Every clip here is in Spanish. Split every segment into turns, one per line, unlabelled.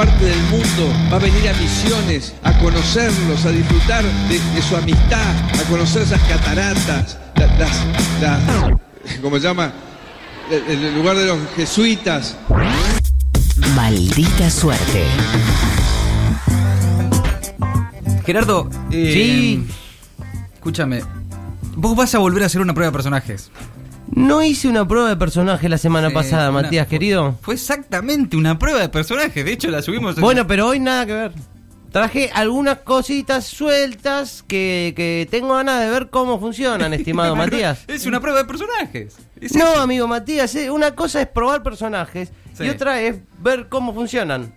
parte del mundo va a venir a misiones, a conocerlos, a disfrutar de, su amistad, a conocer esas cataratas, las, las, ¿cómo se llama? El, lugar de los jesuitas.
Maldita suerte.
Gerardo,
eh, sí.
Escúchame, vos vas a volver a hacer una prueba de personajes.
No hice una prueba de personaje la semana pasada, Matías, querido.
Fue exactamente una prueba de personaje. De hecho, la subimos.
Bueno, pero hoy nada que ver. Traje algunas cositas sueltas que, que tengo ganas de ver cómo funcionan, estimado Matías.
Es una prueba de personajes.
no, amigo Matías, eh, una cosa es probar personajes y otra es ver cómo funcionan.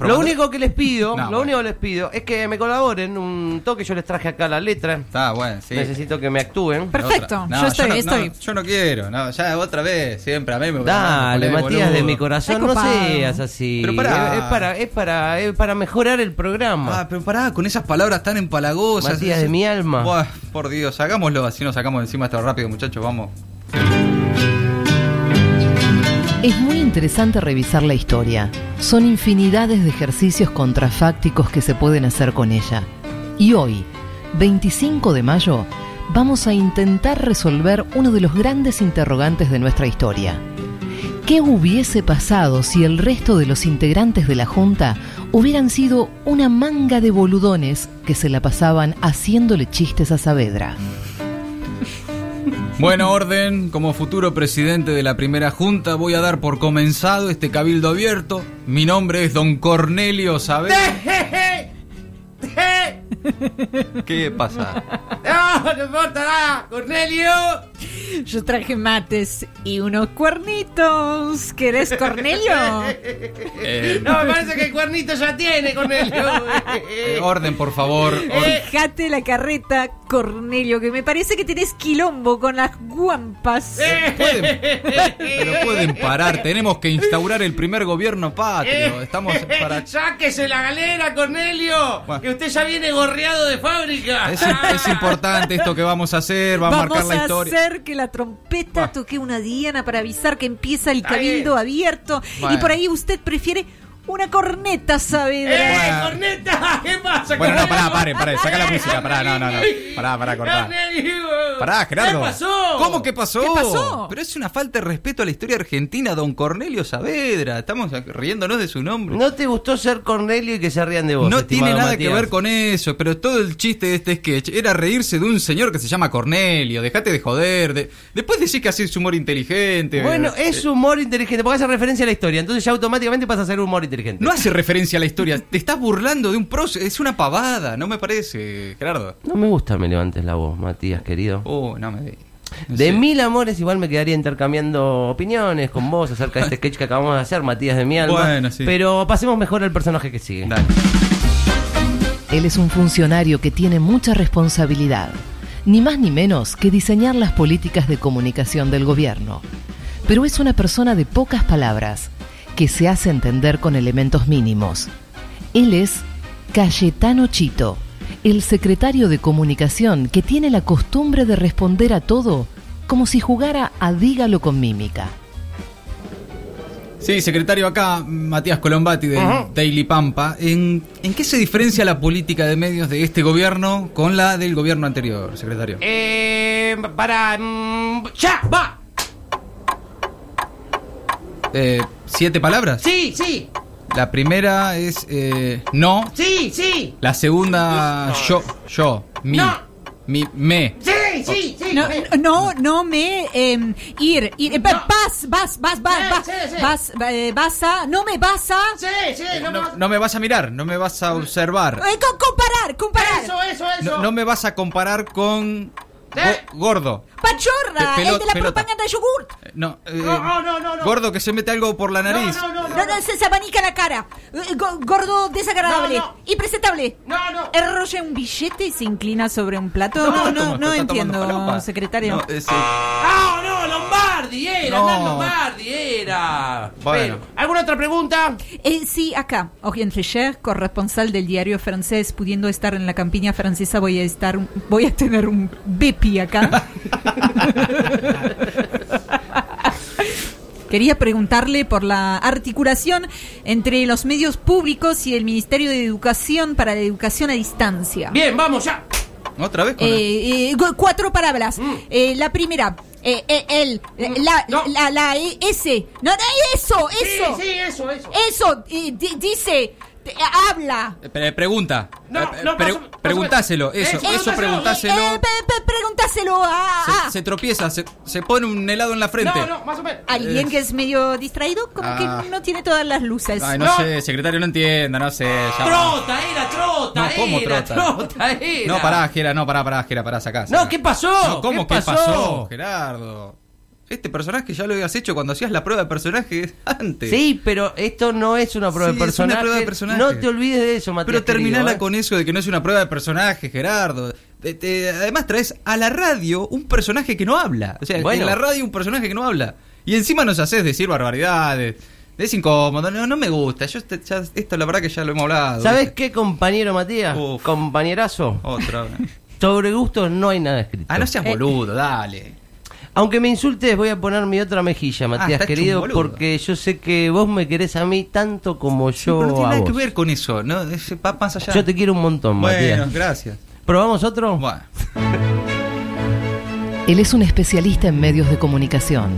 Lo único que les pido, lo único que les pido es que me colaboren un toque. Yo les traje acá la letra.
Está bueno, sí.
Necesito que me actúen.
Perfecto. yo estoy,
yo
no, estoy.
yo no quiero. No, ya otra vez, siempre a mí me
Dale, Matías de mi corazón, no seas así. Pero para, es, para, es para, es para mejorar el programa.
Ah, pero pará, con esas palabras tan empalagosas.
Matías de mi alma.
por Dios, hagámoslo así nos sacamos encima esto rápido, muchachos, vamos.
Es muy interesante revisar la historia. Son infinidades de ejercicios contrafácticos que se pueden hacer con ella. Y hoy, 25 de mayo, vamos a intentar resolver uno de los grandes interrogantes de nuestra historia. ¿Qué hubiese pasado si el resto de los integrantes de la Junta hubieran sido una manga de boludones que se la pasaban haciéndole chistes a Saavedra?
Bueno, orden, como futuro presidente de la primera junta voy a dar por comenzado este cabildo abierto. Mi nombre es don Cornelio Saavedra. ¿Qué pasa?
No, no importa nada, Cornelio.
Yo traje mates y unos cuernitos. ¿Querés Cornelio?
Eh, no, me parece que el cuernito ya tiene, Cornelio.
Eh, orden, por favor.
Dejate la carreta, Cornelio, que me parece que tenés quilombo con las guampas.
Eh, pero pueden parar. Tenemos que instaurar el primer gobierno patrio. Estamos para.
¡Sáquese la galera, Cornelio! Que usted ya viene gorreado de fábrica.
Es, importante esto que vamos a hacer. Va a marcar la historia.
Vamos a hacer que la trompeta toque una diana para avisar que empieza el cabildo abierto. Y por ahí usted prefiere una corneta, Saavedra.
¡Eh, corneta! ¿Qué pasa?
Bueno, no, pará, pare, pare, saca la música, pará, no, no, no. Pará, pará, cortá. Pará, Gerardo.
¿Qué pasó?
¿Cómo que pasó?
¿Qué pasó?
Pero es una falta de respeto a la historia argentina, don Cornelio Saavedra. Estamos riéndonos de su nombre.
¿No te gustó ser Cornelio y que se rían de vos?
No tiene nada que ver con eso, pero todo el chiste de este sketch era reírse de un señor que se llama Cornelio. Dejate de joder. De... Después decís que haces humor inteligente.
Bueno, es humor inteligente, porque hace referencia a la historia. Entonces ya automáticamente pasa a ser humor inteligente.
No hace referencia a la historia. Te estás burlando de un proceso. Es una pavada, no me parece, Gerardo.
No me gusta me levantes la voz, Matías, querido.
Oh, no me
de mil amores igual me quedaría intercambiando opiniones con vos acerca de este sketch que acabamos de hacer, Matías de mi alma. Bueno, sí. Pero pasemos mejor al personaje que sigue.
Él es un funcionario que tiene mucha responsabilidad, ni más ni menos que diseñar las políticas de comunicación del gobierno. Pero es una persona de pocas palabras que se hace entender con elementos mínimos. Él es Cayetano Chito, el secretario de comunicación que tiene la costumbre de responder a todo como si jugara a dígalo con mímica.
Sí, secretario, acá Matías Colombati de Daily Pampa. ¿En, ¿En, qué se diferencia la política de medios de este gobierno con la del gobierno anterior, secretario?
Eh, para... Mm, ¡Ya! ¡Va!
Eh, ¿Siete palabras?
Sí, sí.
La primera es eh, no.
Sí, sí.
La segunda, yo, yo, mi. Mi, me.
Sí, sí, sí.
No, no, no me em, ir, ir eh, vas, vas, vas, vas, vas, vas, eh, vas a, no me vas a.
Sí, sí,
no, no, no, me vas a mirar, no me vas a observar.
comparar, comparar.
Eso, eso, eso.
no me vas a comparar con gordo.
Pachorra, el de la propaganda de yogur.
Eh, no, no, no, no, Gordo que se mete algo por la nariz.
No, no, no. No, se, se abanica la cara. Eh, gordo desagradable. Impresentable.
No, no.
Enrolla un billete y se inclina sobre un plato. No, no, no, entiendo, secretario.
No, no, no, Lombardi era. Lombardi era. Bueno. ¿Alguna otra pregunta?
Eh, sí, acá. Orient Fischer, corresponsal del diario francés, pudiendo estar en la campiña francesa, voy a estar, voy a tener un bepi acá. Quería preguntarle por la articulación entre los medios públicos y el Ministerio de Educación para la educación a distancia.
Bien, vamos ya.
¿Otra vez?
Eh, eh, cuatro palabras. Mm. Eh, la primera, eh, eh, el, mm. la, la, la, ese. No, no, eso, eso.
Sí, sí, eso, eso.
Eso, dice, habla.
pregunta. No, no, preguntáselo, eso, eso, preguntáselo. Eh,
preguntáselo a.
Se, tropieza, se, se, pone un helado en la frente.
No, no, más o menos. Alguien que es medio distraído, como que ah. no tiene todas las luces.
Ay, no, sé, secretario, no entienda, no sé.
trota, era trota.
No, ¿cómo trota?
Trota era.
No, pará, Gera, no, pará, pará, Gera, pará, sacás.
No, ¿qué pasó?
¿cómo ¿Qué pasó? pasó, Gerardo? Este personaje ya lo habías hecho cuando hacías la prueba de personaje antes.
Sí, pero esto no es una prueba, de, personaje. prueba de personaje. No te olvides de eso, Matías.
Pero terminala ¿eh? con eso de que no es una prueba de personaje, Gerardo. además traes a la radio un personaje que no habla. O sea, en la radio un personaje que no habla. Y encima nos haces decir barbaridades. Es incómodo, no, no me gusta. Yo este, esto la verdad que ya lo hemos hablado.
¿Sabes qué, compañero Matías? Compañerazo.
Otra vez.
Sobre gustos no hay nada escrito.
Ah, no seas boludo, dale.
Aunque me insultes, voy a poner mi otra mejilla, ah, Matías, querido, porque yo sé que vos me querés a mí tanto como yo.
no tiene
nada
que ver con eso, ¿no?
allá. Yo te quiero un montón, Matías.
Bueno, gracias.
¿Probamos otro?
Bueno.
Él es un especialista en medios de comunicación.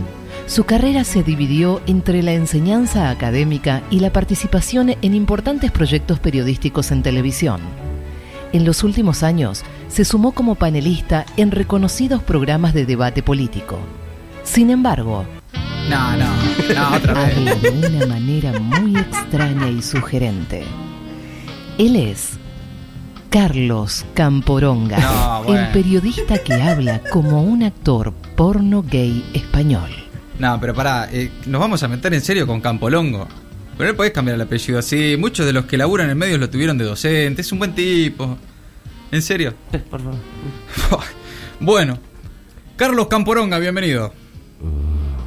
Su carrera se dividió entre la enseñanza académica y la participación en importantes proyectos periodísticos en televisión. En los últimos años se sumó como panelista en reconocidos programas de debate político. Sin embargo,
no, no, no, otra
vez. de una manera muy extraña y sugerente. Él es Carlos Camporonga, el periodista que habla como un actor porno gay español.
No, pero pará, eh, nos vamos a meter en serio con Campolongo. Pero no podés cambiar el apellido así. Muchos de los que laburan en medios lo tuvieron de docente. Es un buen tipo. ¿En serio?
Por favor.
bueno, Carlos Camporonga, bienvenido.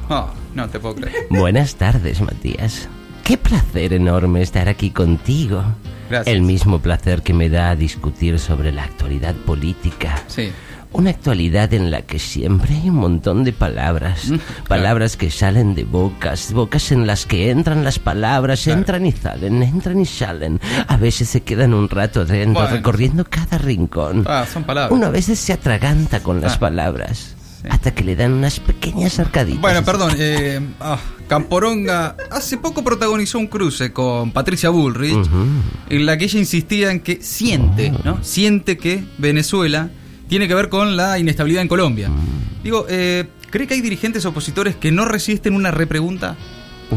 Oh, no te puedo creer.
Buenas tardes, Matías. Qué placer enorme estar aquí contigo.
Gracias.
El mismo placer que me da discutir sobre la actualidad política.
Sí.
Una actualidad en la que siempre hay un montón de palabras. Mm, palabras que salen de bocas, bocas en las que entran las palabras, entran y salen, entran y salen. A veces se quedan un rato dentro, recorriendo cada rincón.
Ah, son palabras.
Uno a veces se atraganta con las ah. palabras. Hasta que le dan unas pequeñas arcaditas.
Bueno, perdón, eh, ah, Camporonga hace poco protagonizó un cruce con Patricia Bullrich, en la que ella insistía en que siente, ¿no? Siente que Venezuela tiene que ver con la inestabilidad en Colombia. Mm. Digo, eh, ¿cree que hay dirigentes opositores que no resisten una repregunta?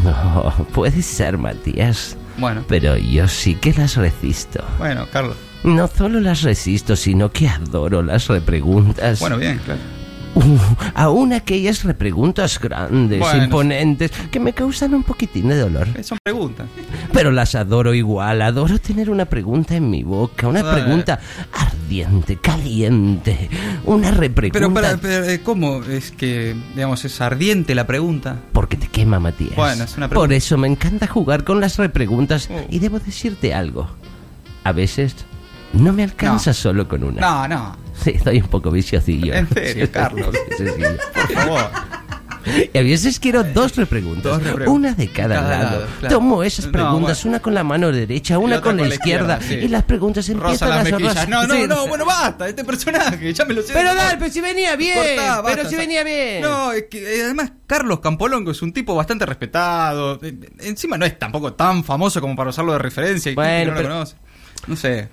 No, puede ser, Matías.
Bueno.
Pero yo sí que las resisto.
Bueno, Carlos.
No solo las resisto, sino que adoro las repreguntas.
Bueno, bien, claro.
Uh, aún aquellas repreguntas grandes, imponentes, que me causan un poquitín de dolor.
Eh, son preguntas.
Pero las adoro igual, adoro tener una pregunta en mi boca, una pregunta ardiente, caliente, una repregunta.
Pero, eh, ¿cómo es que, digamos, es ardiente la pregunta?
Porque te quema, Matías.
Bueno, es una
pregunta. Por eso me encanta jugar con las repreguntas uh. y debo decirte algo. A veces no me alcanza solo con una.
No, no.
Sí, estoy un poco viciosillo.
En serio, Carlos. Por favor.
Y a veces quiero dos repreguntas, una de cada, lado. Tomo esas preguntas, una con la mano derecha, una con, la, izquierda, y las preguntas empiezan a
sonar. No, no, no, bueno, basta, este personaje, ya me lo sé.
Pero dale, pero si venía bien, pero si venía bien.
No, es que eh, además Carlos Campolongo es un tipo bastante respetado. Eh, encima no es tampoco tan famoso como para usarlo de referencia y bueno, no pero... lo conoce. No sé.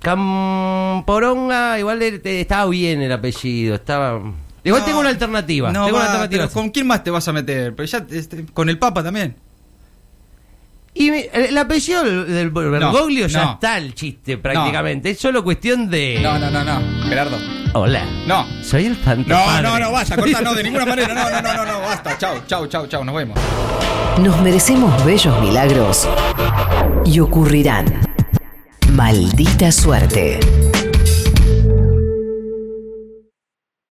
Camporonga, igual estaba bien el apellido, estaba... Igual tengo una alternativa.
No, ¿Con quién más te vas a meter? Pero ya, este, con el Papa también.
Y el, apellido del Bergoglio ya está el chiste prácticamente. Es solo cuestión de.
No, no, no, no. Gerardo.
Hola.
No.
Soy el
fantasma. No, no, no, vaya, corta, no, de ninguna manera. No, no, no, no, no, basta. Chau, chau, chau, chau, nos vemos.
Nos merecemos bellos milagros y ocurrirán. Maldita suerte.